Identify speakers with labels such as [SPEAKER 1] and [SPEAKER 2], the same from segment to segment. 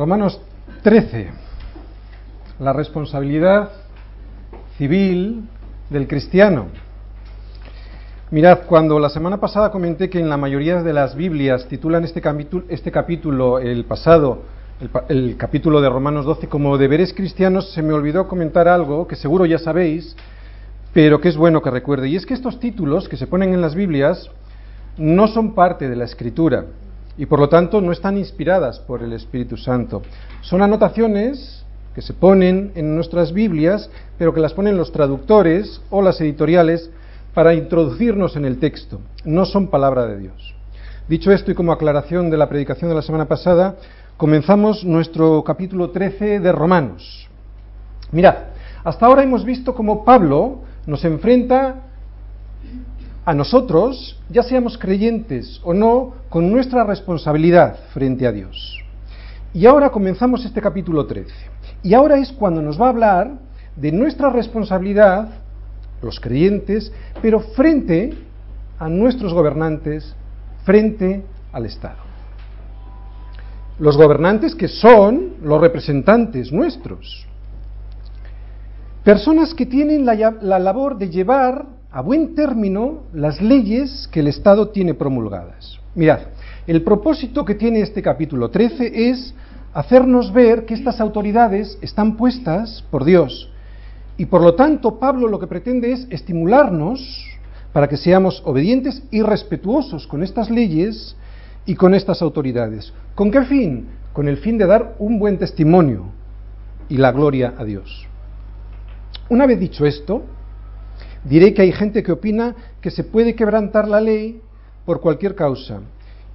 [SPEAKER 1] Romanos 13. La responsabilidad civil del cristiano. Mirad, cuando la semana pasada comenté que en la mayoría de las Biblias titulan este capítulo, este capítulo el pasado, el, el, capítulo de Romanos 12, como deberes cristianos, se me olvidó comentar algo que seguro ya sabéis, pero que es bueno que recuerde. Y es que estos títulos que se ponen en las Biblias no son parte de la escritura y por lo tanto no están inspiradas por el Espíritu Santo. Son anotaciones que se ponen en nuestras Biblias, pero que las ponen los traductores o las editoriales para introducirnos en el texto. No son palabra de Dios. Dicho esto y como aclaración de la predicación de la semana pasada, comenzamos nuestro capítulo 13 de Romanos. Mirad, hasta ahora hemos visto cómo Pablo nos enfrenta a nosotros, ya seamos creyentes o no, con nuestra responsabilidad frente a Dios. Y ahora comenzamos este capítulo 13. Y ahora es cuando nos va a hablar de nuestra responsabilidad, los creyentes, pero frente a nuestros gobernantes, frente al Estado. Los gobernantes que son los representantes nuestros. Personas que tienen la, la labor de llevar a buen término las leyes que el Estado tiene promulgadas. Mirad, el propósito que tiene este capítulo 13 es hacernos ver que estas autoridades están puestas por Dios. Y por lo tanto, Pablo lo que pretende es estimularnos para que seamos obedientes y respetuosos con estas leyes y con estas autoridades. ¿Con qué fin? Con el fin de dar un buen testimonio y la gloria a Dios. Una vez dicho esto, diré que hay gente que opina que se puede quebrantar la ley por cualquier causa.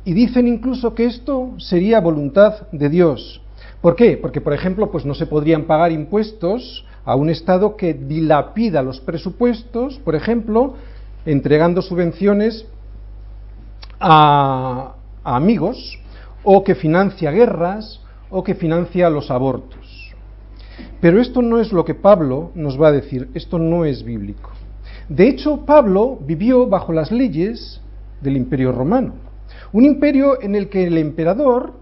[SPEAKER 1] Y dicen incluso que esto sería voluntad de Dios. ¿Por qué? Porque, por ejemplo, pues no se podrían pagar impuestos a un Estado que dilapida los presupuestos, por ejemplo, entregando subvenciones a, a amigos, o que financia guerras, o que financia los abortos. Pero esto no es lo que Pablo nos va a decir, esto no es bíblico. De hecho, Pablo vivió bajo las leyes del imperio romano, un imperio en el que el emperador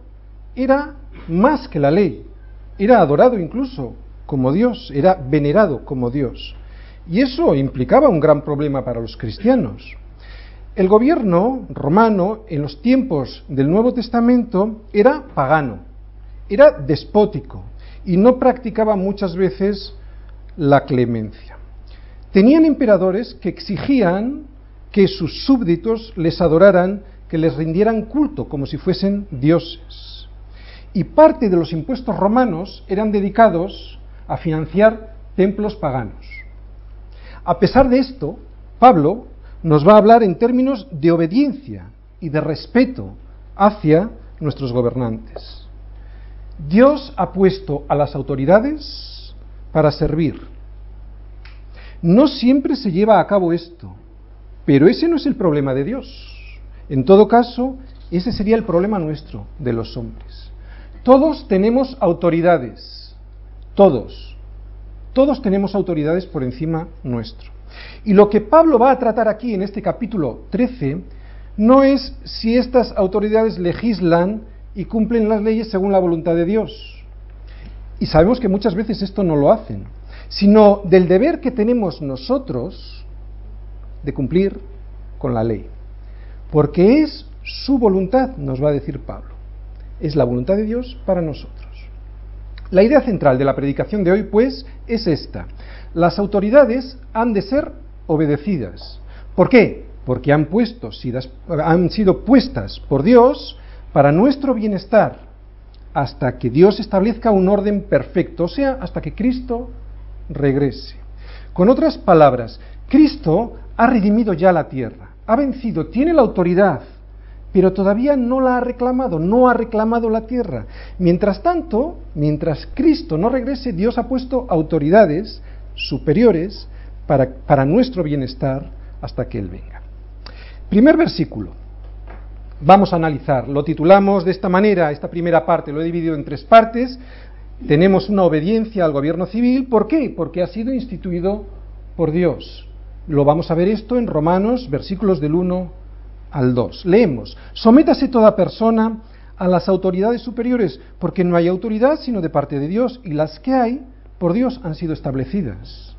[SPEAKER 1] era más que la ley, era adorado incluso como Dios, era venerado como Dios. Y eso implicaba un gran problema para los cristianos. El gobierno romano en los tiempos del Nuevo Testamento era pagano, era despótico y no practicaba muchas veces la clemencia. Tenían emperadores que exigían que sus súbditos les adoraran, que les rindieran culto como si fuesen dioses. Y parte de los impuestos romanos eran dedicados a financiar templos paganos. A pesar de esto, Pablo nos va a hablar en términos de obediencia y de respeto hacia nuestros gobernantes. Dios ha puesto a las autoridades para servir no siempre se lleva a cabo esto, pero ese no es el problema de Dios. En todo caso, ese sería el problema nuestro, de los hombres. Todos tenemos autoridades, todos, todos tenemos autoridades por encima nuestro. Y lo que Pablo va a tratar aquí en este capítulo 13 no es si estas autoridades legislan y cumplen las leyes según la voluntad de Dios. Y sabemos que muchas veces esto no lo hacen sino del deber que tenemos nosotros de cumplir con la ley. Porque es su voluntad, nos va a decir Pablo. Es la voluntad de Dios para nosotros. La idea central de la predicación de hoy, pues, es esta. Las autoridades han de ser obedecidas. ¿Por qué? Porque han, puesto, han sido puestas por Dios para nuestro bienestar, hasta que Dios establezca un orden perfecto, o sea, hasta que Cristo regrese. Con otras palabras, Cristo ha redimido ya la tierra, ha vencido, tiene la autoridad, pero todavía no la ha reclamado, no ha reclamado la tierra. Mientras tanto, mientras Cristo no regrese, Dios ha puesto autoridades superiores para, para nuestro bienestar hasta que Él venga. Primer versículo. Vamos a analizar. Lo titulamos de esta manera, esta primera parte, lo he dividido en tres partes tenemos una obediencia al gobierno civil. ¿Por qué? Porque ha sido instituido por Dios. Lo vamos a ver esto en Romanos, versículos del 1 al 2. Leemos, sométase toda persona a las autoridades superiores, porque no hay autoridad sino de parte de Dios, y las que hay por Dios han sido establecidas.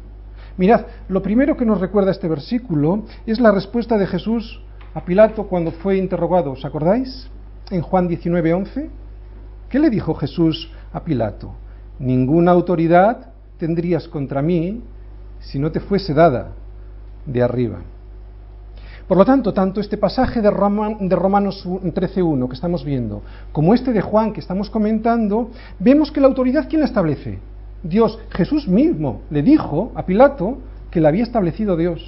[SPEAKER 1] Mirad, lo primero que nos recuerda este versículo es la respuesta de Jesús a Pilato cuando fue interrogado, ¿os acordáis? En Juan 19:11, ¿qué le dijo Jesús a Pilato? Ninguna autoridad tendrías contra mí si no te fuese dada de arriba. Por lo tanto, tanto este pasaje de, de Romanos 13.1 que estamos viendo, como este de Juan que estamos comentando, vemos que la autoridad, ¿quién la establece? Dios. Jesús mismo le dijo a Pilato que la había establecido Dios.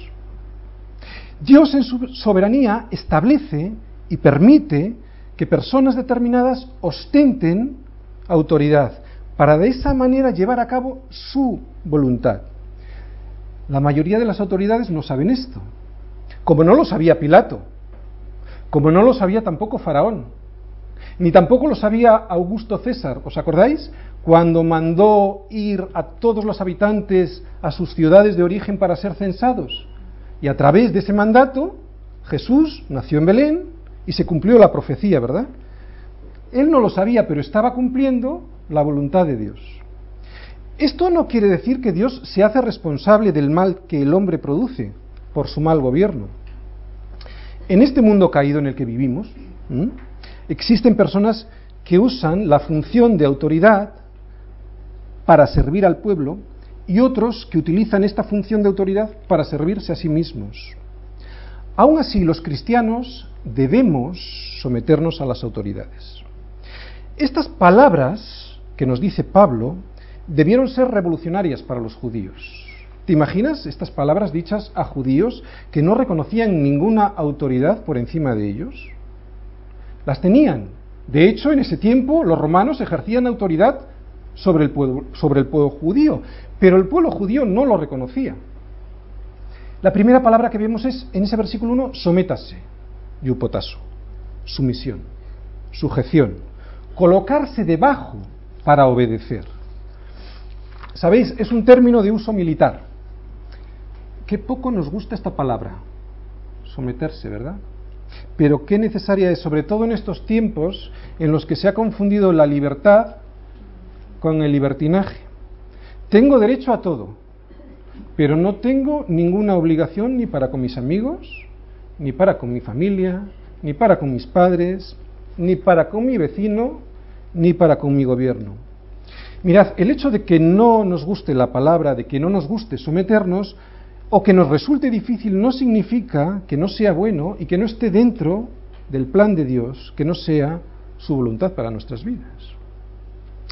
[SPEAKER 1] Dios en su soberanía establece y permite que personas determinadas ostenten autoridad para de esa manera llevar a cabo su voluntad. La mayoría de las autoridades no saben esto, como no lo sabía Pilato, como no lo sabía tampoco Faraón, ni tampoco lo sabía Augusto César, ¿os acordáis? Cuando mandó ir a todos los habitantes a sus ciudades de origen para ser censados. Y a través de ese mandato, Jesús nació en Belén y se cumplió la profecía, ¿verdad? Él no lo sabía, pero estaba cumpliendo la voluntad de Dios. Esto no quiere decir que Dios se hace responsable del mal que el hombre produce por su mal gobierno. En este mundo caído en el que vivimos, existen personas que usan la función de autoridad para servir al pueblo y otros que utilizan esta función de autoridad para servirse a sí mismos. Aún así, los cristianos debemos someternos a las autoridades. Estas palabras que nos dice Pablo debieron ser revolucionarias para los judíos. ¿Te imaginas estas palabras dichas a judíos que no reconocían ninguna autoridad por encima de ellos? Las tenían. De hecho, en ese tiempo los romanos ejercían autoridad sobre el pueblo, sobre el pueblo judío, pero el pueblo judío no lo reconocía. La primera palabra que vemos es, en ese versículo 1, sométase, yupotaso, sumisión, sujeción, colocarse debajo para obedecer. Sabéis, es un término de uso militar. Qué poco nos gusta esta palabra, someterse, ¿verdad? Pero qué necesaria es, sobre todo en estos tiempos en los que se ha confundido la libertad con el libertinaje. Tengo derecho a todo, pero no tengo ninguna obligación ni para con mis amigos, ni para con mi familia, ni para con mis padres, ni para con mi vecino, ni para con mi gobierno. Mirad, el hecho de que no nos guste la palabra, de que no nos guste someternos, o que nos resulte difícil, no significa que no sea bueno y que no esté dentro del plan de Dios, que no sea su voluntad para nuestras vidas.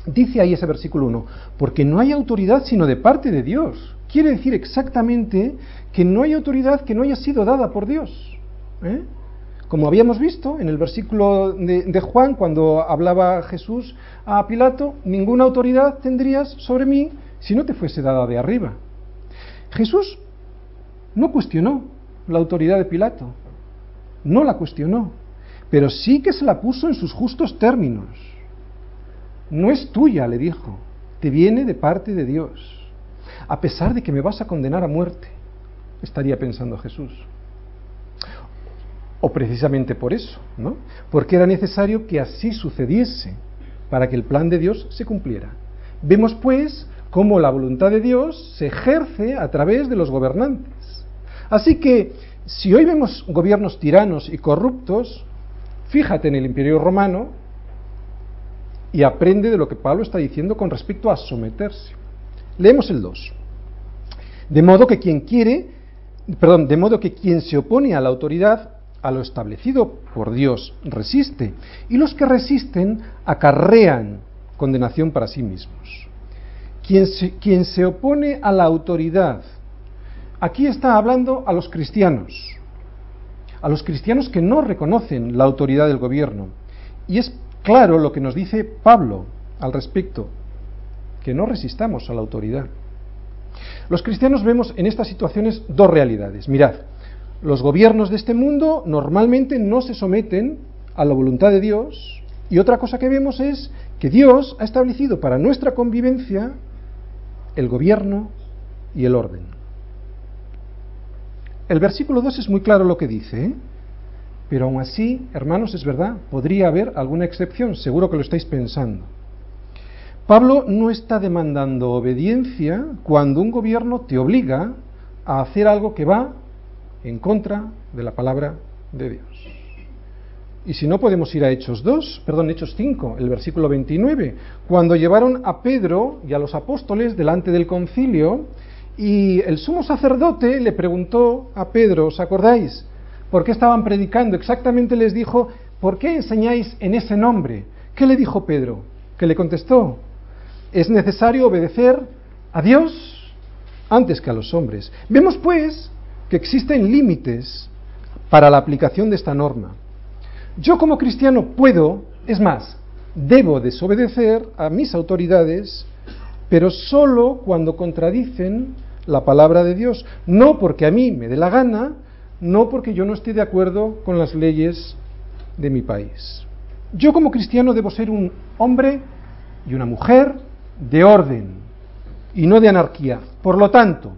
[SPEAKER 1] Dice ahí ese versículo 1, porque no hay autoridad sino de parte de Dios. Quiere decir exactamente que no hay autoridad que no haya sido dada por Dios. ¿Eh? Como habíamos visto en el versículo de, Juan, cuando hablaba Jesús a Pilato, ninguna autoridad tendrías sobre mí si no te fuese dada de arriba. Jesús no cuestionó la autoridad de Pilato, no la cuestionó, pero sí que se la puso en sus justos términos. No es tuya, le dijo, te viene de parte de Dios, a pesar de que me vas a condenar a muerte, estaría pensando Jesús. O precisamente por eso, ¿no? Porque era necesario que así sucediese para que el plan de Dios se cumpliera. Vemos pues cómo la voluntad de Dios se ejerce a través de los gobernantes. Así que si hoy vemos gobiernos tiranos y corruptos, fíjate en el imperio romano y aprende de lo que Pablo está diciendo con respecto a someterse. Leemos el 2. De modo que quien quiere, perdón, de modo que quien se opone a la autoridad a lo establecido por Dios resiste, y los que resisten acarrean condenación para sí mismos. Quien se, quien se opone a la autoridad, aquí está hablando a los cristianos, a los cristianos que no reconocen la autoridad del gobierno. Y es claro lo que nos dice Pablo al respecto, que no resistamos a la autoridad. Los cristianos vemos en estas situaciones dos realidades. Mirad, los gobiernos de este mundo normalmente no se someten a la voluntad de Dios y otra cosa que vemos es que Dios ha establecido para nuestra convivencia el gobierno y el orden. El versículo 2 es muy claro lo que dice. ¿eh? Pero aún así, hermanos, es verdad, podría haber alguna excepción, seguro que lo estáis pensando. Pablo no está demandando obediencia cuando un gobierno te obliga a hacer algo que va en contra de la palabra de Dios. Y si no, podemos ir a Hechos 2, perdón, Hechos 5, el versículo 29, cuando llevaron a Pedro y a los apóstoles delante del concilio y el sumo sacerdote le preguntó a Pedro, ¿os acordáis? ¿Por qué estaban predicando? Exactamente les dijo, ¿por qué enseñáis en ese nombre? ¿Qué le dijo Pedro? Que le contestó, es necesario obedecer a Dios antes que a los hombres. Vemos pues que existen límites para la aplicación de esta norma. Yo como cristiano puedo, es más, debo desobedecer a mis autoridades, pero solo cuando contradicen la palabra de Dios, no porque a mí me dé la gana, no porque yo no esté de acuerdo con las leyes de mi país. Yo como cristiano debo ser un hombre y una mujer de orden y no de anarquía. Por lo tanto,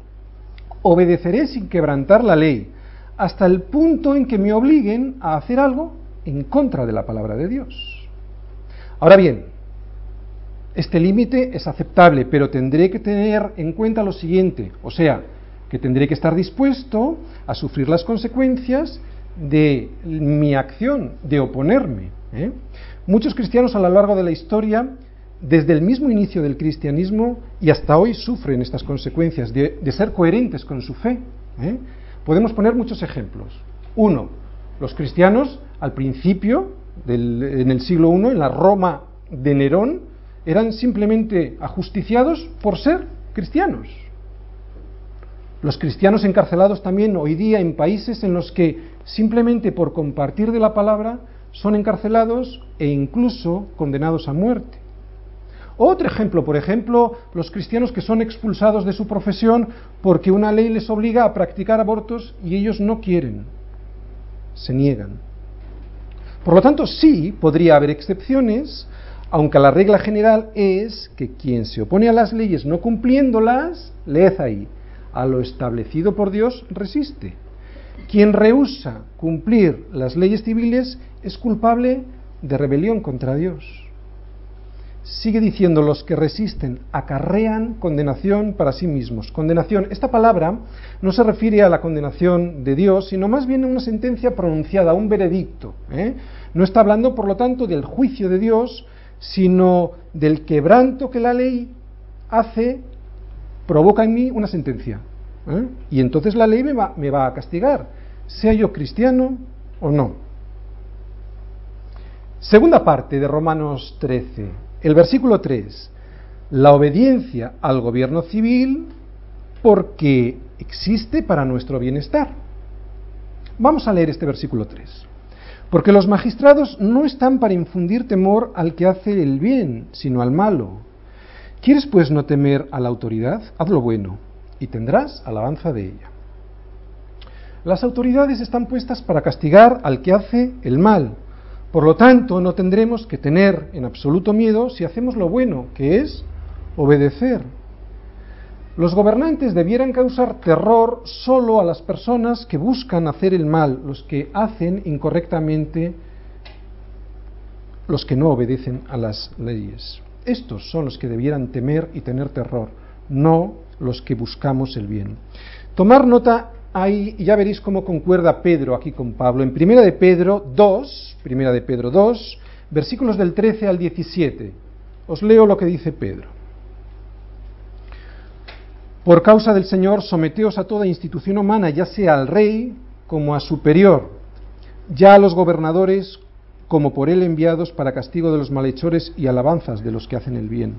[SPEAKER 1] obedeceré sin quebrantar la ley hasta el punto en que me obliguen a hacer algo en contra de la palabra de Dios. Ahora bien, este límite es aceptable, pero tendré que tener en cuenta lo siguiente, o sea, que tendré que estar dispuesto a sufrir las consecuencias de mi acción, de oponerme. ¿eh? Muchos cristianos a lo largo de la historia, desde el mismo inicio del cristianismo y hasta hoy, sufren estas consecuencias de, ser coherentes con su fe. ¿eh? Podemos poner muchos ejemplos. Uno, los cristianos al principio, en el siglo I, en la Roma de Nerón, eran simplemente ajusticiados por ser cristianos. Los cristianos encarcelados también hoy día en países en los que simplemente por compartir de la palabra son encarcelados e incluso condenados a muerte. Otro ejemplo, por ejemplo, los cristianos que son expulsados de su profesión porque una ley les obliga a practicar abortos y ellos no quieren, se niegan. Por lo tanto, sí podría haber excepciones, aunque la regla general es que quien se opone a las leyes no cumpliéndolas, leed ahí, a lo establecido por Dios resiste. Quien rehúsa cumplir las leyes civiles es culpable de rebelión contra Dios. Sigue diciendo, los que resisten acarrean condenación para sí mismos. Condenación, esta palabra no se refiere a la condenación de Dios, sino más bien a una sentencia pronunciada, un veredicto. ¿eh? No está hablando, por lo tanto, del juicio de Dios, sino del quebranto que la ley hace, provoca en mí una sentencia. ¿eh? Y entonces la ley me va, me va a castigar, sea yo cristiano o no. Segunda parte de Romanos 13 el versículo 3, la obediencia al gobierno civil porque existe para nuestro bienestar. Vamos a leer este versículo 3. Porque los magistrados no están para infundir temor al que hace el bien, sino al malo. ¿Quieres pues no temer a la autoridad? Haz lo bueno y tendrás alabanza de ella. Las autoridades están puestas para castigar al que hace el mal, por lo tanto, no tendremos que tener en absoluto miedo si hacemos lo bueno, que es obedecer. Los gobernantes debieran causar terror solo a las personas que buscan hacer el mal, los que hacen incorrectamente, los que no obedecen a las leyes. Estos son los que debieran temer y tener terror, no los que buscamos el bien. Tomar nota ahí ya veréis cómo concuerda Pedro aquí con Pablo. En Primera de Pedro 2, Primera de Pedro 2, versículos del 13 al 17. Os leo lo que dice Pedro. Por causa del Señor, someteos a toda institución humana, ya sea al rey como a superior, ya a los gobernadores como por él enviados para castigo de los malhechores y alabanzas de los que hacen el bien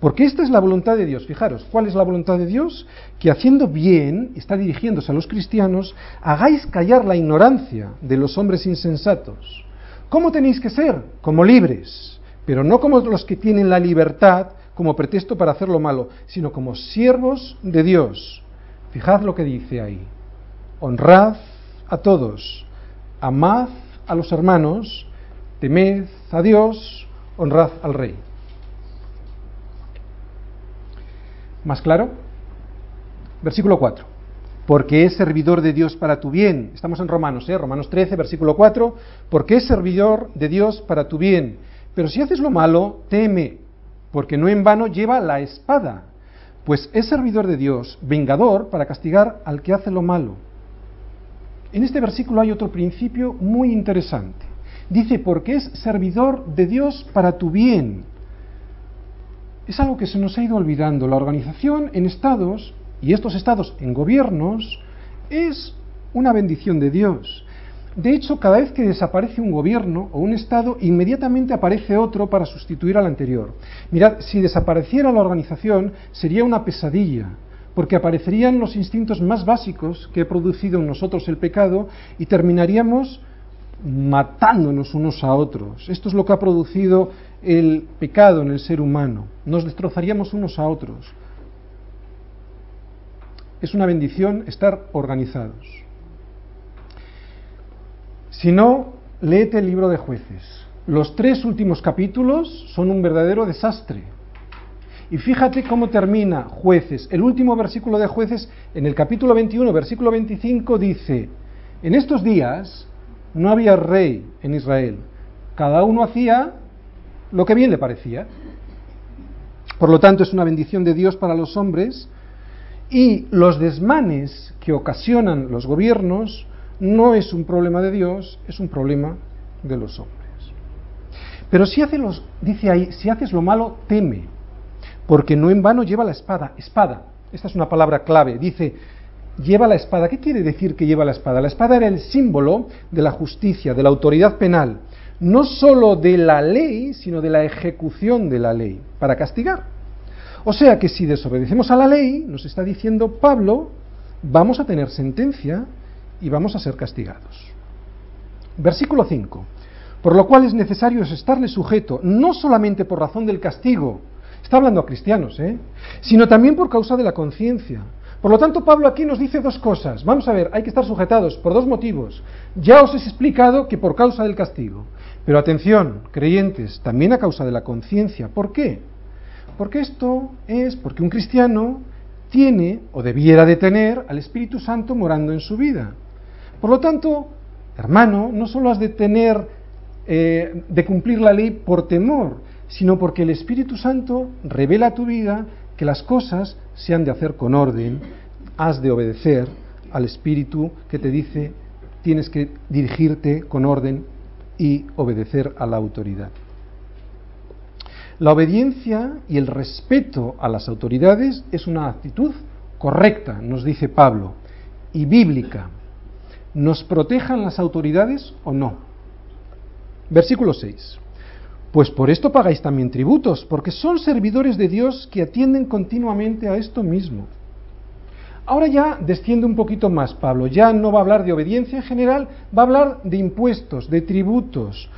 [SPEAKER 1] porque esta es la voluntad de Dios. Fijaros, ¿cuál es la voluntad de Dios? Que haciendo bien, está dirigiéndose a los cristianos, hagáis callar la ignorancia de los hombres insensatos. ¿Cómo tenéis que ser? Como libres, pero no como los que tienen la libertad como pretexto para hacer lo malo, sino como siervos de Dios. Fijad lo que dice ahí. Honrad a todos, amad a los hermanos, temed a Dios, honrad al rey. ¿Más claro? Versículo 4. porque es servidor de Dios para tu bien. Estamos en Romanos, ¿eh? Romanos 13, versículo 4, porque es servidor de Dios para tu bien. Pero si haces lo malo, teme, porque no en vano lleva la espada, pues es servidor de Dios, vengador para castigar al que hace lo malo. En este versículo hay otro principio muy interesante. Dice, porque es servidor de Dios para tu bien. Es algo que se nos ha ido olvidando. La organización en estados y estos estados en gobiernos es una bendición de Dios. De hecho, cada vez que desaparece un gobierno o un estado, inmediatamente aparece otro para sustituir al anterior. Mirad, si desapareciera la organización, sería una pesadilla, porque aparecerían los instintos más básicos que ha producido en nosotros el pecado y terminaríamos matándonos unos a otros. Esto es lo que ha producido el pecado en el ser humano. Nos destrozaríamos unos a otros es una bendición estar organizados. Si no, léete el libro de jueces. Los tres últimos capítulos son un verdadero desastre. Y fíjate cómo termina jueces. El último versículo de jueces, en el capítulo 21, versículo 25, dice, en estos días no había rey en Israel. Cada uno hacía lo que bien le parecía. Por lo tanto, es una bendición de Dios para los hombres y los desmanes que ocasionan los gobiernos no es un problema de Dios, es un problema de los hombres. Pero si hace los, dice ahí, si haces lo malo, teme, porque no en vano lleva la espada. Espada, esta es una palabra clave. Dice, lleva la espada. ¿Qué quiere decir que lleva la espada? La espada era el símbolo de la justicia, de la autoridad penal, no sólo de la ley, sino de la ejecución de la ley, para castigar. O sea que si desobedecemos a la ley, nos está diciendo Pablo, vamos a tener sentencia y vamos a ser castigados. Versículo 5. Por lo cual es necesario estarle sujeto, no solamente por razón del castigo, está hablando a cristianos, ¿eh? sino también por causa de la conciencia. Por lo tanto, Pablo aquí nos dice dos cosas. Vamos a ver, hay que estar sujetados por dos motivos. Ya os he explicado que por causa del castigo. Pero atención, creyentes, también a causa de la conciencia. ¿Por qué? Porque esto es porque un cristiano tiene o debiera de tener al Espíritu Santo morando en su vida. Por lo tanto, hermano, no solo has de tener, eh, de cumplir la ley por temor, sino porque el Espíritu Santo revela a tu vida que las cosas se han de hacer con orden, has de obedecer al Espíritu que te dice tienes que dirigirte con orden y obedecer a la autoridad. La obediencia y el respeto a las autoridades es una actitud correcta, nos dice Pablo, y bíblica. ¿Nos protejan las autoridades o no? Versículo 6. Pues por esto pagáis también tributos, porque son servidores de Dios que atienden continuamente a esto mismo. Ahora ya desciende un poquito más Pablo, ya no va a hablar de obediencia en general, va a hablar de impuestos, de tributos,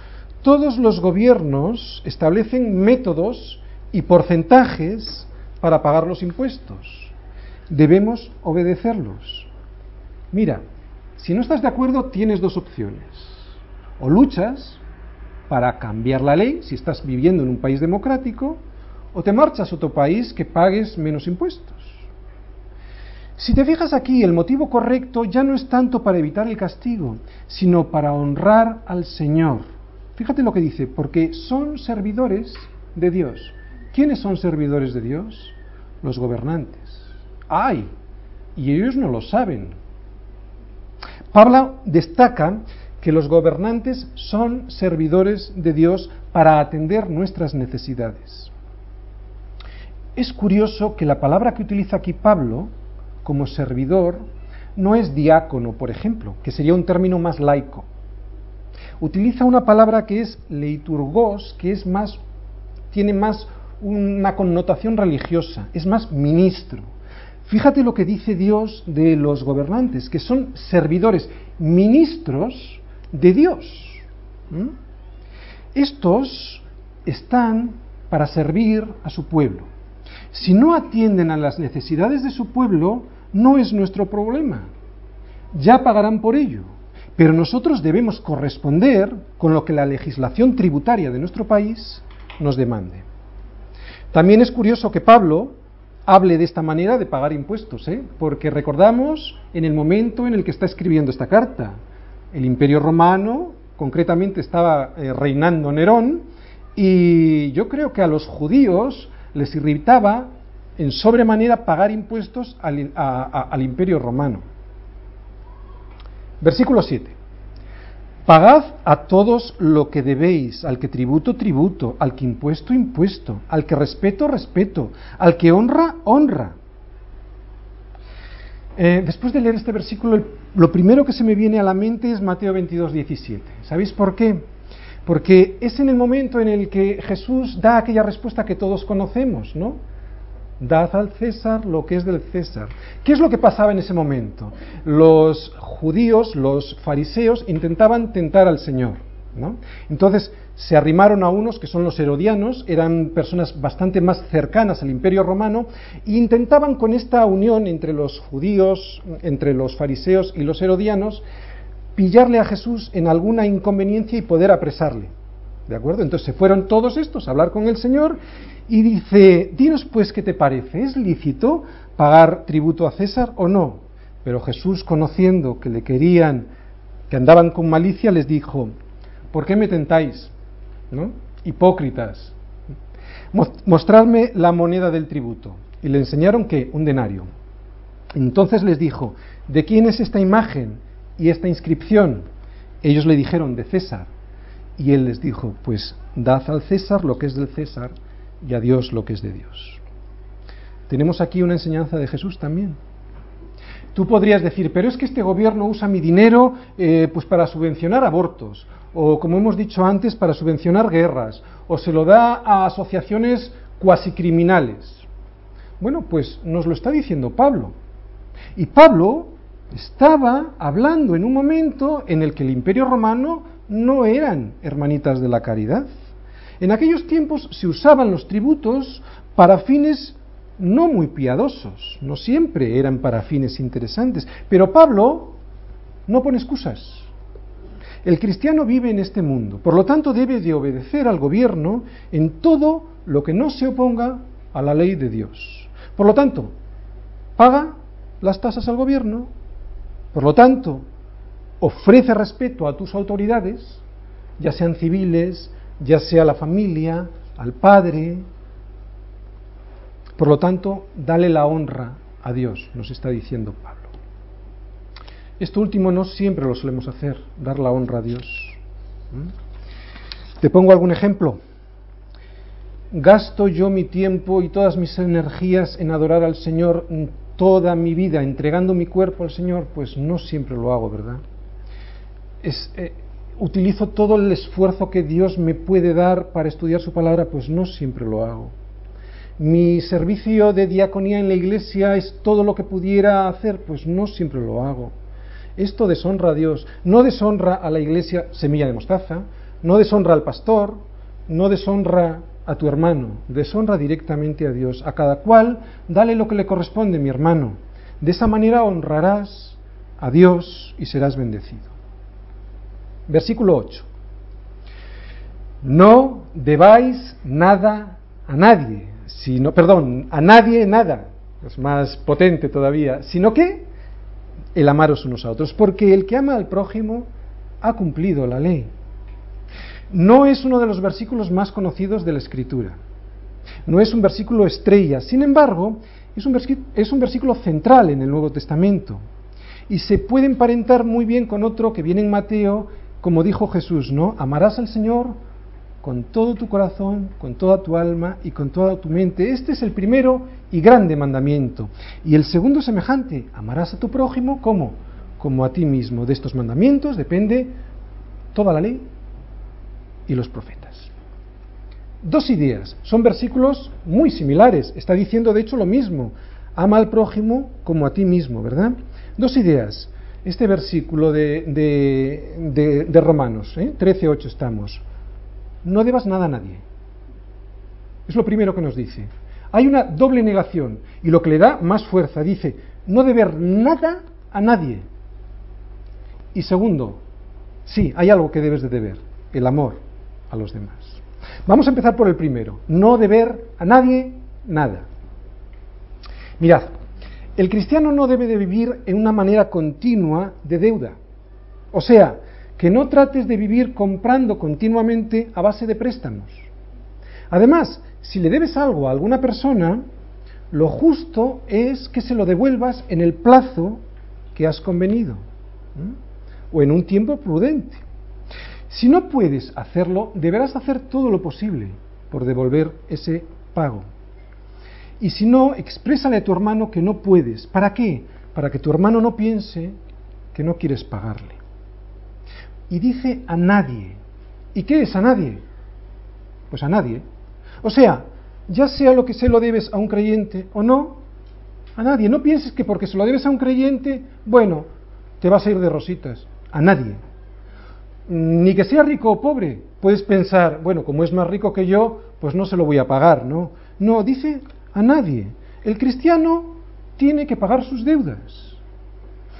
[SPEAKER 1] todos los gobiernos establecen métodos y porcentajes para pagar los impuestos. Debemos obedecerlos. Mira, si no estás de acuerdo, tienes dos opciones. O luchas para cambiar la ley, si estás viviendo en un país democrático, o te marchas a otro país que pagues menos impuestos. Si te fijas aquí, el motivo correcto ya no es tanto para evitar el castigo, sino para honrar al Señor Fíjate lo que dice, porque son servidores de Dios. ¿Quiénes son servidores de Dios? Los gobernantes. ¡Ay! Y ellos no lo saben. Pablo destaca que los gobernantes son servidores de Dios para atender nuestras necesidades. Es curioso que la palabra que utiliza aquí Pablo como servidor no es diácono, por ejemplo, que sería un término más laico utiliza una palabra que es leiturgos, que es más, tiene más una connotación religiosa, es más ministro. Fíjate lo que dice Dios de los gobernantes, que son servidores, ministros de Dios. Estos están para servir a su pueblo. Si no atienden a las necesidades de su pueblo, no es nuestro problema. Ya pagarán por ello. Pero nosotros debemos corresponder con lo que la legislación tributaria de nuestro país nos demande. También es curioso que Pablo hable de esta manera de pagar impuestos, ¿eh? porque recordamos en el momento en el que está escribiendo esta carta, el imperio romano concretamente estaba eh, reinando Nerón y yo creo que a los judíos les irritaba en sobremanera pagar impuestos al, imperio romano. Versículo 7. Pagad a todos lo que debéis, al que tributo, tributo, al que impuesto, impuesto, al que respeto, respeto, al que honra, honra. Eh, después de leer este versículo, lo primero que se me viene a la mente es Mateo 22, 17. ¿Sabéis por qué? Porque es en el momento en el que Jesús da aquella respuesta que todos conocemos, ¿no? Dad al César lo que es del César. ¿Qué es lo que pasaba en ese momento? Los judíos, los fariseos, intentaban tentar al Señor. ¿no? Entonces se arrimaron a unos que son los herodianos, eran personas bastante más cercanas al imperio romano, e intentaban con esta unión entre los judíos, entre los fariseos y los herodianos, pillarle a Jesús en alguna inconveniencia y poder apresarle. ¿De acuerdo? Entonces se fueron todos estos a hablar con el Señor y dice, dinos pues qué te parece, ¿es lícito pagar tributo a César o no? Pero Jesús, conociendo que le querían, que andaban con malicia, les dijo, ¿por qué me tentáis? ¿No? Hipócritas. Mostradme la moneda del tributo. Y le enseñaron que un denario. Entonces les dijo, ¿de quién es esta imagen y esta inscripción? Ellos le dijeron, de César. Y él les dijo, pues dad al César lo que es del César y a Dios lo que es de Dios. Tenemos aquí una enseñanza de Jesús también. Tú podrías decir, pero es que este gobierno usa mi dinero eh, pues para subvencionar abortos, o como hemos dicho antes, para subvencionar guerras, o se lo da a asociaciones cuasi criminales. Bueno, pues nos lo está diciendo Pablo. Y Pablo estaba hablando en un momento en el que el imperio romano no eran hermanitas de la caridad. En aquellos tiempos se usaban los tributos para fines no muy piadosos, no siempre eran para fines interesantes, pero Pablo no pone excusas. El cristiano vive en este mundo, por lo tanto debe de obedecer al gobierno en todo lo que no se oponga a la ley de Dios. Por lo tanto, paga las tasas al gobierno, por lo tanto, ofrece respeto a tus autoridades, ya sean civiles, ya sea la familia, al Padre. Por lo tanto, dale la honra a Dios, nos está diciendo Pablo. Esto último no siempre lo solemos hacer, dar la honra a Dios. ¿Mm? Te pongo algún ejemplo. ¿Gasto yo mi tiempo y todas mis energías en adorar al Señor toda mi vida, entregando mi cuerpo al Señor? Pues no siempre lo hago, ¿verdad? Eh, utilizo todo el esfuerzo que Dios me puede dar para estudiar su palabra, pues no siempre lo hago. Mi servicio de diaconía en la iglesia es todo lo que pudiera hacer, pues no siempre lo hago. Esto deshonra a Dios, no deshonra a la iglesia semilla de mostaza, no deshonra al pastor, no deshonra a tu hermano, deshonra directamente a Dios. A cada cual dale lo que le corresponde, mi hermano. De esa manera honrarás a Dios y serás bendecido. Versículo 8. No debáis nada a nadie, sino, perdón, a nadie nada, es más potente todavía, sino que el amaros unos a otros, porque el que ama al prójimo ha cumplido la ley. No es uno de los versículos más conocidos de la Escritura, no es un versículo estrella, sin embargo, es un, es un versículo central en el Nuevo Testamento y se puede emparentar muy bien con otro que viene en Mateo como dijo Jesús, ¿no? Amarás al Señor con todo tu corazón, con toda tu alma y con toda tu mente. Este es el primero y grande mandamiento. Y el segundo semejante, amarás a tu prójimo como como a ti mismo. De estos mandamientos depende toda la ley y los profetas. Dos ideas, son versículos muy similares, está diciendo de hecho lo mismo, ama al prójimo como a ti mismo, ¿verdad? Dos ideas este versículo de, de, Romanos, ¿eh? 13.8 estamos, no debas nada a nadie. Es lo primero que nos dice. Hay una doble negación y lo que le da más fuerza, dice, no deber nada a nadie. Y segundo, sí, hay algo que debes de deber, el amor a los demás. Vamos a empezar por el primero, no deber a nadie nada. Mirad, el cristiano no debe de vivir en una manera continua de deuda. O sea, que no trates de vivir comprando continuamente a base de préstamos. Además, si le debes algo a alguna persona, lo justo es que se lo devuelvas en el plazo que has convenido o en un tiempo prudente. Si no puedes hacerlo, deberás hacer todo lo posible por devolver ese pago. Y si no, exprésale a tu hermano que no puedes. ¿Para qué? Para que tu hermano no piense que no quieres pagarle. Y dice a nadie. ¿Y qué es a nadie? Pues a nadie. O sea, ya sea lo que se lo debes a un creyente o no, a nadie. No pienses que porque se lo debes a un creyente, bueno, te vas a ir de rositas. A nadie. Ni que sea rico o pobre. Puedes pensar, bueno, como es más rico que yo, pues no se lo voy a pagar, ¿no? No, dice a nadie. El cristiano tiene que pagar sus deudas.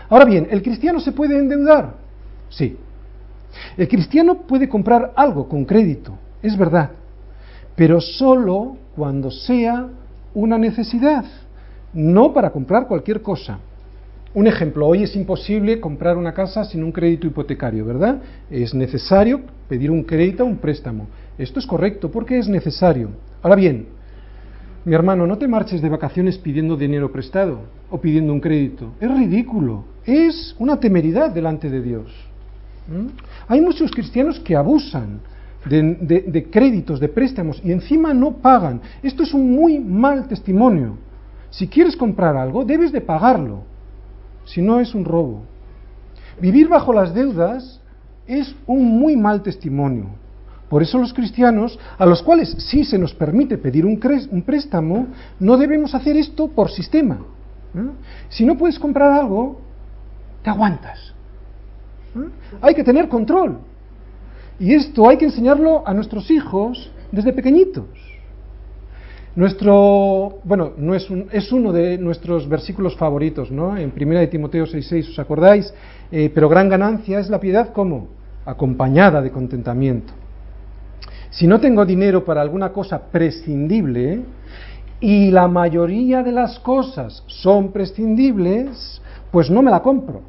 [SPEAKER 1] Ahora bien, ¿el cristiano se puede endeudar? Sí. El cristiano puede comprar algo con crédito, es verdad, pero solo cuando sea una necesidad, no para comprar cualquier cosa. Un ejemplo, hoy es imposible comprar una casa sin un crédito hipotecario, ¿verdad? Es necesario pedir un crédito, un préstamo. Esto es correcto porque es necesario. Ahora bien, mi hermano, no te marches de vacaciones pidiendo dinero prestado o pidiendo un crédito. Es ridículo, es una temeridad delante de Dios. ¿Mm? Hay muchos cristianos que abusan de, de, créditos, de préstamos y encima no pagan. Esto es un muy mal testimonio. Si quieres comprar algo, debes de pagarlo. Si no, es un robo. Vivir bajo las deudas es un muy mal testimonio. Por eso los cristianos, a los cuales sí se nos permite pedir un, préstamo, no debemos hacer esto por sistema. Si no puedes comprar algo, te aguantas. Hay que tener control. Y esto hay que enseñarlo a nuestros hijos desde pequeñitos. Nuestro, bueno, no es, un, es uno de nuestros versículos favoritos, ¿no? En 1 de Timoteo 6:6, ¿os acordáis? Eh, pero gran ganancia es la piedad como acompañada de contentamiento. Si no tengo dinero para alguna cosa prescindible, y la mayoría de las cosas son prescindibles, pues no me la compro.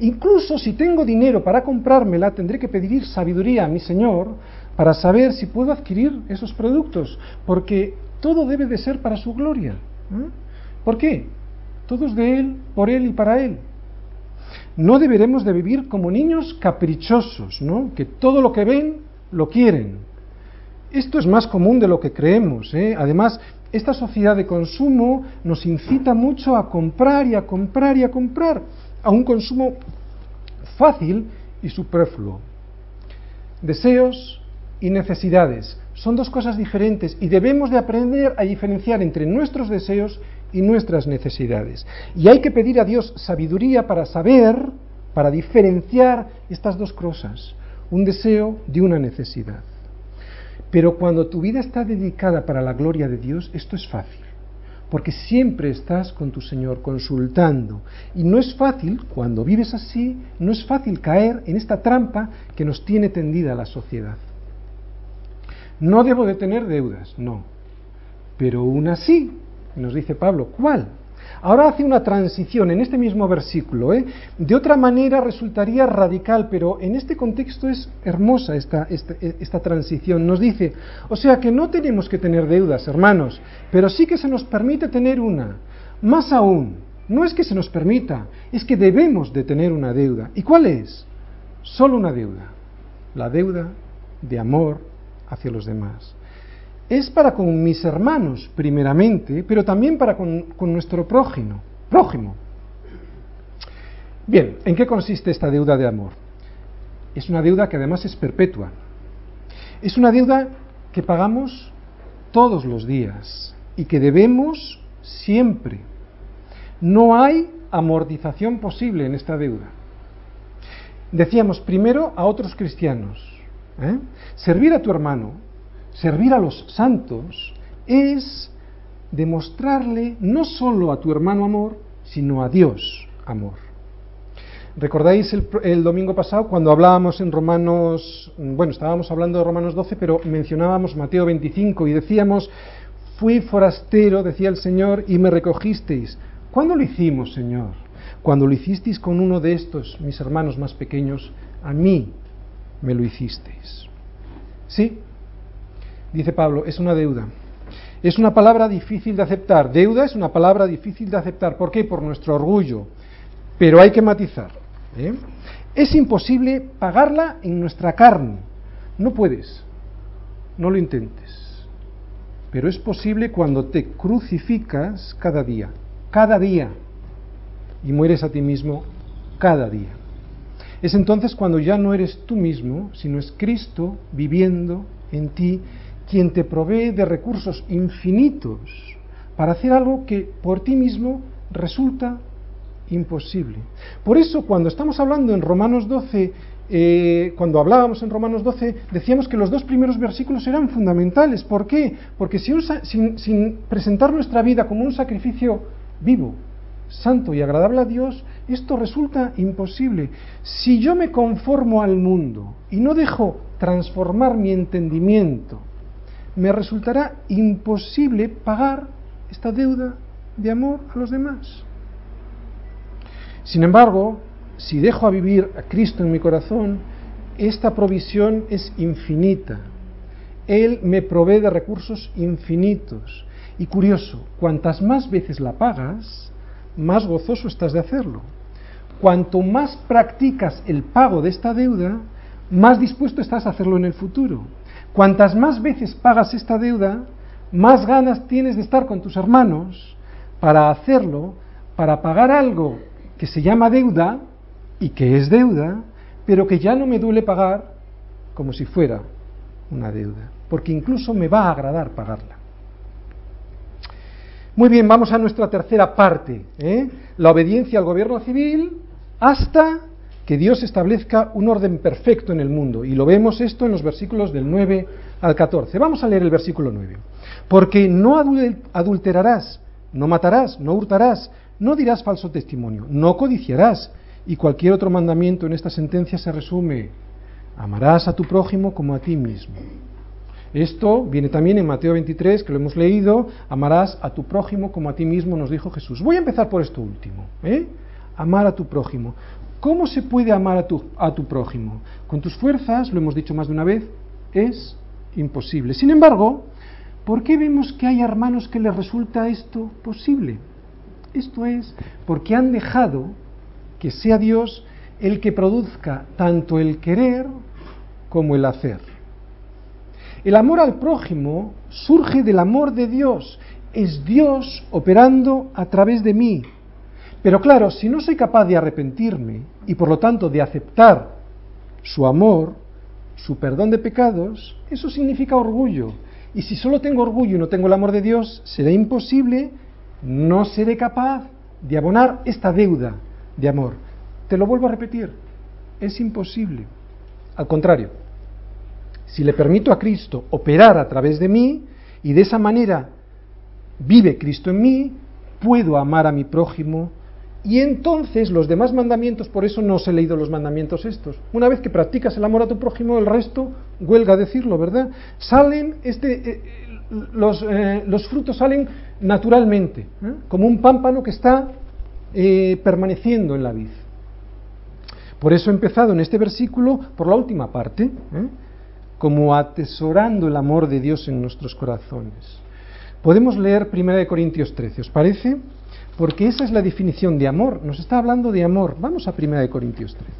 [SPEAKER 1] Incluso si tengo dinero para comprármela, tendré que pedir sabiduría a mi Señor para saber si puedo adquirir esos productos, porque todo debe de ser para su gloria. ¿eh? ¿Por qué? Todo es de Él, por Él y para Él. No deberemos de vivir como niños caprichosos, ¿no? Que todo lo que ven lo quieren. Esto es más común de lo que creemos. ¿eh? Además, esta sociedad de consumo nos incita mucho a comprar y a comprar y a comprar, a un consumo fácil y superfluo. Deseos y necesidades son dos cosas diferentes y debemos de aprender a diferenciar entre nuestros deseos y nuestras necesidades. Y hay que pedir a Dios sabiduría para saber, para diferenciar estas dos cosas, un deseo de una necesidad. Pero cuando tu vida está dedicada para la gloria de Dios, esto es fácil, porque siempre estás con tu Señor consultando. Y no es fácil, cuando vives así, no es fácil caer en esta trampa que nos tiene tendida la sociedad. No debo de tener deudas, no. Pero una sí, nos dice Pablo. ¿Cuál? Ahora hace una transición en este mismo versículo. ¿eh? De otra manera resultaría radical, pero en este contexto es hermosa esta, esta, esta, transición. Nos dice, o sea que no tenemos que tener deudas, hermanos, pero sí que se nos permite tener una. Más aún, no es que se nos permita, es que debemos de tener una deuda. ¿Y cuál es? Solo una deuda. La deuda de amor hacia los demás. Es para con mis hermanos, primeramente, pero también para con, nuestro prójimo, prójimo. Bien, ¿en qué consiste esta deuda de amor? Es una deuda que además es perpetua. Es una deuda que pagamos todos los días y que debemos siempre. No hay amortización posible en esta deuda. Decíamos primero a otros cristianos, ¿Eh? Servir a tu hermano, servir a los santos, es demostrarle no solo a tu hermano amor, sino a Dios amor. ¿Recordáis el, el, domingo pasado cuando hablábamos en Romanos, bueno, estábamos hablando de Romanos 12, pero mencionábamos Mateo 25 y decíamos, Fui forastero, decía el Señor, y me recogisteis. ¿Cuándo lo hicimos, Señor? Cuando lo hicisteis con uno de estos, mis hermanos más pequeños, a mí me lo hicisteis. Sí, dice Pablo, es una deuda. Es una palabra difícil de aceptar. Deuda es una palabra difícil de aceptar. ¿Por qué? Por nuestro orgullo. Pero hay que matizar. ¿eh? Es imposible pagarla en nuestra carne. No puedes. No lo intentes. Pero es posible cuando te crucificas cada día. Cada día. Y mueres a ti mismo cada día. Es entonces cuando ya no eres tú mismo, sino es Cristo viviendo en ti quien te provee de recursos infinitos para hacer algo que por ti mismo resulta imposible. Por eso cuando estamos hablando en Romanos 12, eh, cuando hablábamos en Romanos 12, decíamos que los dos primeros versículos eran fundamentales. ¿Por qué? Porque si sin, sin presentar nuestra vida como un sacrificio vivo, santo y agradable a Dios, esto resulta imposible. Si yo me conformo al mundo y no dejo transformar mi entendimiento, me resultará imposible pagar esta deuda de amor a los demás. Sin embargo, si dejo a vivir a Cristo en mi corazón, esta provisión es infinita. Él me provee de recursos infinitos. Y curioso, cuantas más veces la pagas, más gozoso estás de hacerlo. Cuanto más practicas el pago de esta deuda, más dispuesto estás a hacerlo en el futuro. Cuantas más veces pagas esta deuda, más ganas tienes de estar con tus hermanos para hacerlo, para pagar algo que se llama deuda y que es deuda, pero que ya no me duele pagar como si fuera una deuda, porque incluso me va a agradar pagarla. Muy bien, vamos a nuestra tercera parte, ¿eh? la obediencia al gobierno civil hasta que Dios establezca un orden perfecto en el mundo. Y lo vemos esto en los versículos del 9 al 14. Vamos a leer el versículo 9. Porque no adulterarás, no matarás, no hurtarás, no dirás falso testimonio, no codiciarás. Y cualquier otro mandamiento en esta sentencia se resume, amarás a tu prójimo como a ti mismo. Esto viene también en Mateo 23, que lo hemos leído, amarás a tu prójimo como a ti mismo, nos dijo Jesús. Voy a empezar por esto último, ¿eh? amar a tu prójimo. ¿Cómo se puede amar a tu, prójimo? Con tus fuerzas, lo hemos dicho más de una vez, es imposible. Sin embargo, ¿por qué vemos que hay hermanos que les resulta esto posible? Esto es porque han dejado que sea Dios el que produzca tanto el querer como el hacer. El amor al prójimo surge del amor de Dios. Es Dios operando a través de mí, pero claro, si no soy capaz de arrepentirme y por lo tanto de aceptar su amor, su perdón de pecados, eso significa orgullo. Y si solo tengo orgullo y no tengo el amor de Dios, será imposible, no seré capaz de abonar esta deuda de amor. Te lo vuelvo a repetir, es imposible. Al contrario, si le permito a Cristo operar a través de mí y de esa manera vive Cristo en mí, puedo amar a mi prójimo y entonces los demás mandamientos, por eso no os he leído los mandamientos estos. Una vez que practicas el amor a tu prójimo, el resto, huelga decirlo, ¿verdad? Salen, este, eh, eh, los, eh, los, frutos salen naturalmente, como un pámpano que está permaneciendo en la vid. Por eso he empezado en este versículo por la última parte, como atesorando el amor de Dios en nuestros corazones. Podemos leer 1 Corintios 13, ¿os parece? Porque esa es la definición de amor. Nos está hablando de amor. Vamos a 1 Corintios 13.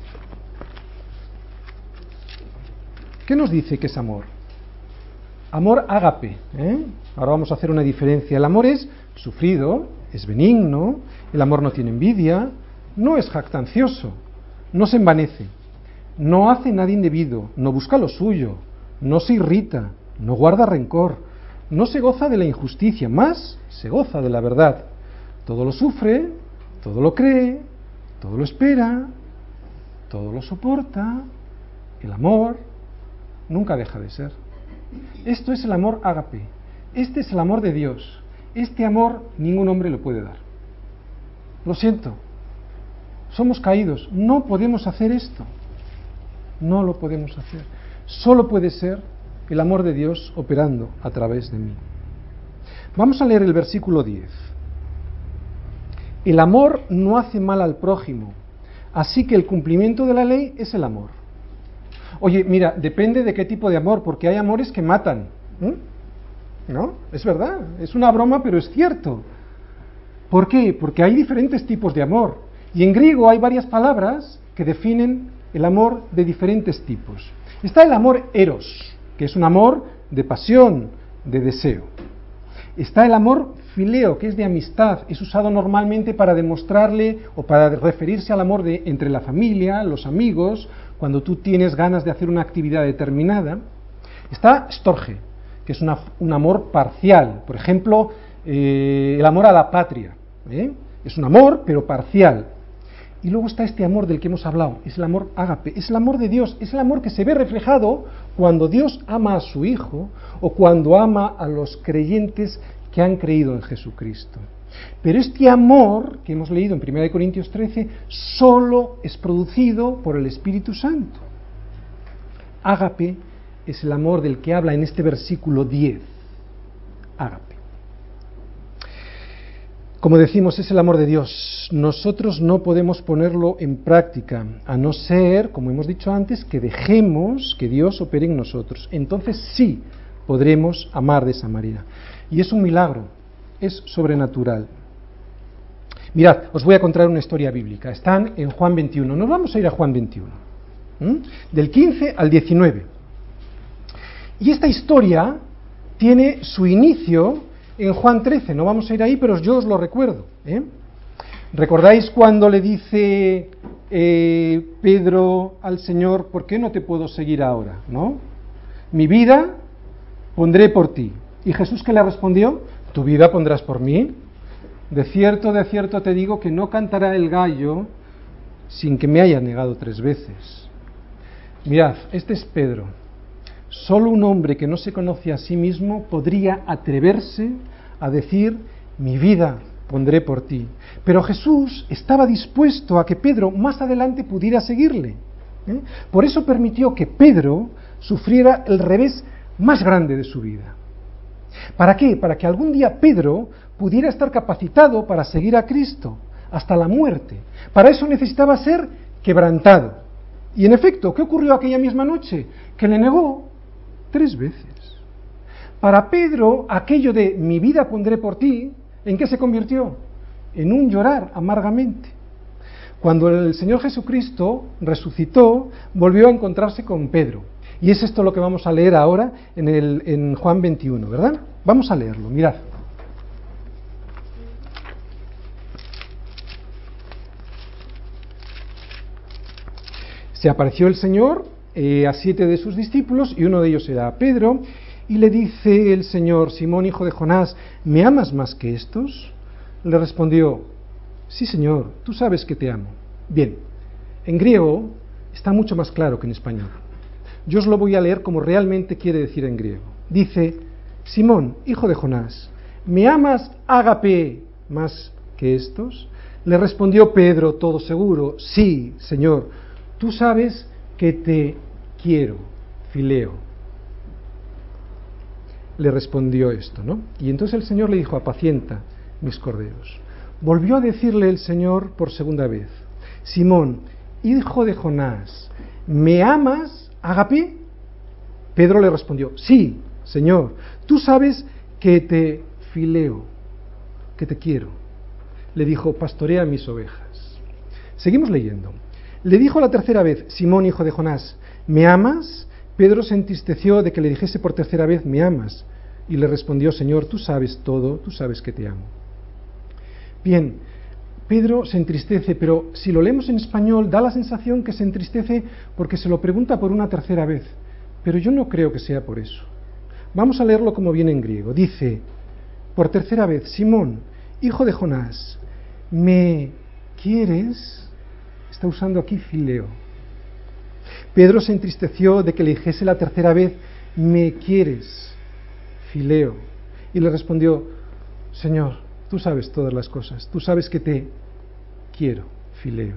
[SPEAKER 1] ¿Qué nos dice que es amor? Amor ágape. ¿eh? Ahora vamos a hacer una diferencia. El amor es sufrido, es benigno, el amor no tiene envidia, no es jactancioso, no se envanece, no hace nada indebido, no busca lo suyo, no se irrita, no guarda rencor, no se goza de la injusticia, más se goza de la verdad todo lo sufre, todo lo cree, todo lo espera, todo lo soporta. El amor nunca deja de ser. Esto es el amor ágape. Este es el amor de Dios. Este amor ningún hombre lo puede dar. Lo siento. Somos caídos. No podemos hacer esto. No lo podemos hacer. Solo puede ser el amor de Dios operando a través de mí. Vamos a leer el versículo 10. El amor no hace mal al prójimo, así que el cumplimiento de la ley es el amor. Oye, mira, depende de qué tipo de amor, porque hay amores que matan. ¿No? Es verdad, es una broma, pero es cierto. ¿Por qué? Porque hay diferentes tipos de amor. Y en griego hay varias palabras que definen el amor de diferentes tipos. Está el amor eros, que es un amor de pasión, de deseo. Está el amor que es de amistad, es usado normalmente para demostrarle o para referirse al amor de, entre la familia, los amigos, cuando tú tienes ganas de hacer una actividad determinada. Está storge, que es un amor parcial, por ejemplo, eh, el amor a la patria. ¿eh? Es un amor, pero parcial. Y luego está este amor del que hemos hablado, es el amor ágape, es el amor de Dios, es el amor que se ve reflejado cuando Dios ama a su Hijo o cuando ama a los creyentes que han creído en Jesucristo. Pero este amor que hemos leído en 1 Corintios 13 solo es producido por el Espíritu Santo. Ágape es el amor del que habla en este versículo 10. Ágape. Como decimos, es el amor de Dios. Nosotros no podemos ponerlo en práctica, a no ser, como hemos dicho antes, que dejemos que Dios opere en nosotros. Entonces sí podremos amar de esa manera. Y es un milagro, es sobrenatural. Mirad, os voy a contar una historia bíblica. Están en Juan 21. Nos vamos a ir a Juan 21. Del 15 al 19. Y esta historia tiene su inicio en Juan 13, no vamos a ir ahí, pero yo os lo recuerdo. ¿eh? ¿Recordáis cuando le dice eh, Pedro al Señor, ¿por qué no te puedo seguir ahora? ¿No? Mi vida pondré por ti. ¿Y Jesús qué le respondió? Tu vida pondrás por mí. De cierto, de cierto te digo que no cantará el gallo sin que me haya negado tres veces. Mirad, este es Pedro. Solo un hombre que no se conoce a sí mismo podría atreverse a decir, mi vida pondré por ti. Pero Jesús estaba dispuesto a que Pedro más adelante pudiera seguirle. ¿eh? Por eso permitió que Pedro sufriera el revés más grande de su vida. ¿Para qué? Para que algún día Pedro pudiera estar capacitado para seguir a Cristo hasta la muerte. Para eso necesitaba ser quebrantado. Y en efecto, ¿qué ocurrió aquella misma noche? Que le negó Tres veces. Para Pedro, aquello de mi vida pondré por ti, ¿en qué se convirtió? En un llorar amargamente. Cuando el Señor Jesucristo resucitó, volvió a encontrarse con Pedro. Y es esto lo que vamos a leer ahora en, el, en Juan 21, ¿verdad? Vamos a leerlo, mirad. Se apareció el Señor eh, a siete de sus discípulos y uno de ellos era Pedro, y le dice el Señor, Simón, hijo de Jonás, ¿me amas más que estos? Le respondió, sí Señor, tú sabes que te amo. Bien, en griego está mucho más claro que en español. Yo os lo voy a leer como realmente quiere decir en griego. Dice, Simón, hijo de Jonás, ¿me amas ágape más que estos? Le respondió Pedro, todo seguro, sí, Señor, tú sabes que te quiero, fileo. Le respondió esto, ¿no? Y entonces el Señor le dijo, apacienta mis corderos. Volvió a decirle el Señor por segunda vez, Simón, hijo de Jonás, ¿me amas, Agape? Pedro le respondió, sí, Señor, tú sabes que te fileo, que te quiero. Le dijo, pastorea mis ovejas. Seguimos leyendo. Le dijo la tercera vez, Simón, hijo de Jonás, ¿me amas? Pedro se entristeció de que le dijese por tercera vez, ¿me amas? Y le respondió, Señor, tú sabes todo, tú sabes que te amo. Bien, Pedro se entristece, pero si lo leemos en español da la sensación que se entristece porque se lo pregunta por una tercera vez. Pero yo no creo que sea por eso. Vamos a leerlo como viene en griego. Dice, por tercera vez, Simón, hijo de Jonás, ¿me quieres? Está usando aquí fileo. Pedro se entristeció de que le dijese la tercera vez, ¿me quieres? Fileo. Y le respondió, Señor, tú sabes todas las cosas, tú sabes que te quiero, Fileo.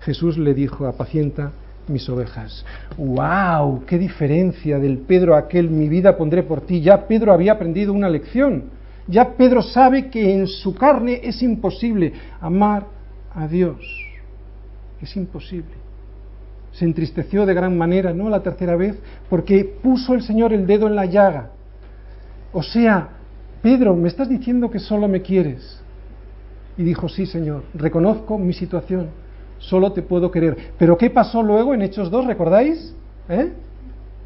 [SPEAKER 1] Jesús le dijo, apacienta mis ovejas. ¡Wow! ¡Qué diferencia del Pedro aquel, mi vida pondré por ti! Ya Pedro había aprendido una lección. Ya Pedro sabe que en su carne es imposible amar a Dios. Es imposible. Se entristeció de gran manera, ¿no? La tercera vez, porque puso el Señor el dedo en la llaga. O sea, Pedro, me estás diciendo que solo me quieres. Y dijo, sí, Señor, reconozco mi situación, solo te puedo querer. Pero ¿qué pasó luego en Hechos 2? ¿Recordáis? ¿Eh?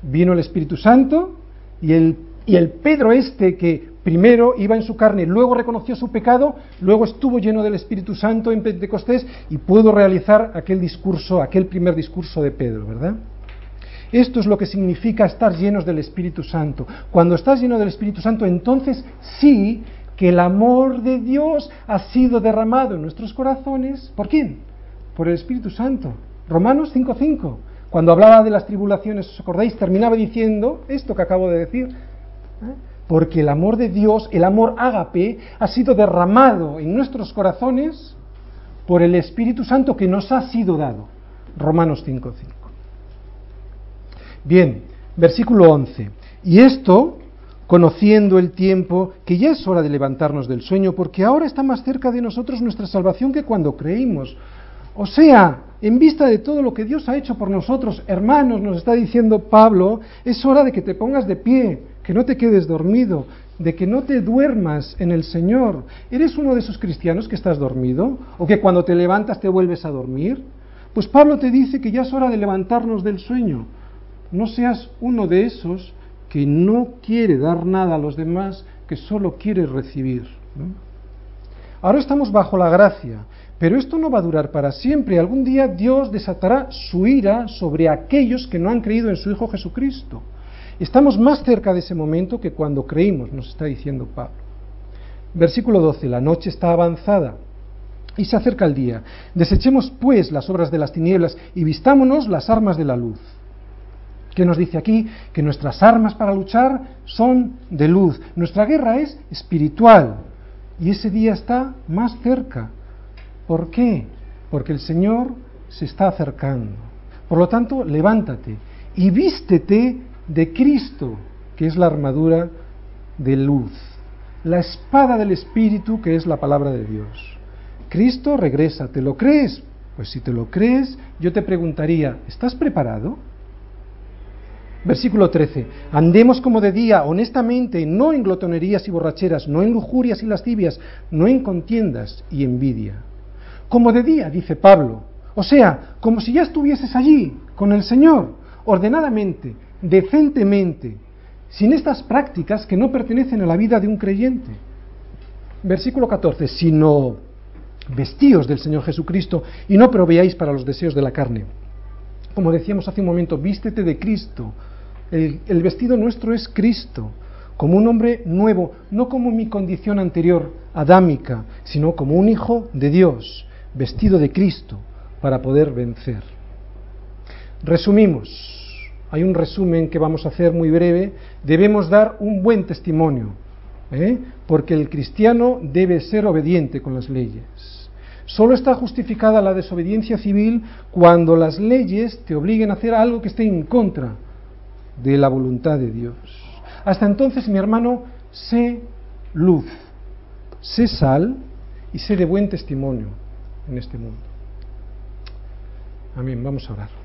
[SPEAKER 1] Vino el Espíritu Santo y el, y el Pedro este que primero iba en su carne, luego reconoció su pecado, luego estuvo lleno del Espíritu Santo en Pentecostés y pudo realizar aquel discurso, aquel primer discurso de Pedro, ¿verdad? Esto es lo que significa estar llenos del Espíritu Santo. Cuando estás lleno del Espíritu Santo, entonces sí que el amor de Dios ha sido derramado en nuestros corazones. ¿Por quién? Por el Espíritu Santo. Romanos 5.5. Cuando hablaba de las tribulaciones, ¿os acordáis? Terminaba diciendo esto que acabo de decir. ¿eh? porque el amor de Dios, el amor ágape, ha sido derramado en nuestros corazones por el Espíritu Santo que nos ha sido dado. Romanos 5.5. Bien, versículo 11. Y esto, conociendo el tiempo, que ya es hora de levantarnos del sueño, porque ahora está más cerca de nosotros nuestra salvación que cuando creímos. O sea, en vista de todo lo que Dios ha hecho por nosotros, hermanos, nos está diciendo Pablo, es hora de que te pongas de pie, que no te quedes dormido, de que no te duermas en el Señor. ¿Eres uno de esos cristianos que estás dormido? ¿O que cuando te levantas te vuelves a dormir? Pues Pablo te dice que ya es hora de levantarnos del sueño. No seas uno de esos que no quiere dar nada a los demás, que solo quiere recibir. Ahora estamos bajo la gracia, pero esto no va a durar para siempre. Algún día Dios desatará su ira sobre aquellos que no han creído en su Hijo Jesucristo. Estamos más cerca de ese momento que cuando creímos, nos está diciendo Pablo. Versículo 12. La noche está avanzada y se acerca el día. Desechemos pues las obras de las tinieblas y vistámonos las armas de la luz. ¿Qué nos dice aquí? Que nuestras armas para luchar son de luz. Nuestra guerra es espiritual y ese día está más cerca. ¿Por qué? Porque el Señor se está acercando. Por lo tanto, levántate y vístete de Cristo, que es la armadura de luz, la espada del Espíritu, que es la palabra de Dios. Cristo regresa, ¿te lo crees? Pues si te lo crees, yo te preguntaría, ¿estás preparado? Versículo 13. Andemos como de día, honestamente, no en glotonerías y borracheras, no en lujurias y lascivias, no en contiendas y envidia. Como de día, dice Pablo. O sea, como si ya estuvieses allí, con el Señor, ordenadamente, decentemente, sin estas prácticas que no pertenecen a la vida de un creyente. Versículo 14, sino vestíos del Señor Jesucristo y no proveáis para los deseos de la carne. Como decíamos hace un momento, vístete de Cristo. El, vestido nuestro es Cristo, como un hombre nuevo, no como mi condición anterior, adámica, sino como un hijo de Dios, vestido de Cristo, para poder vencer. Resumimos, hay un resumen que vamos a hacer muy breve, debemos dar un buen testimonio, ¿eh? porque el cristiano debe ser obediente con las leyes. Solo está justificada la desobediencia civil cuando las leyes te obliguen a hacer algo que esté en contra de la voluntad de Dios. Hasta entonces, mi hermano, sé luz, sé sal y sé de buen testimonio en este mundo. Amén, vamos a orar.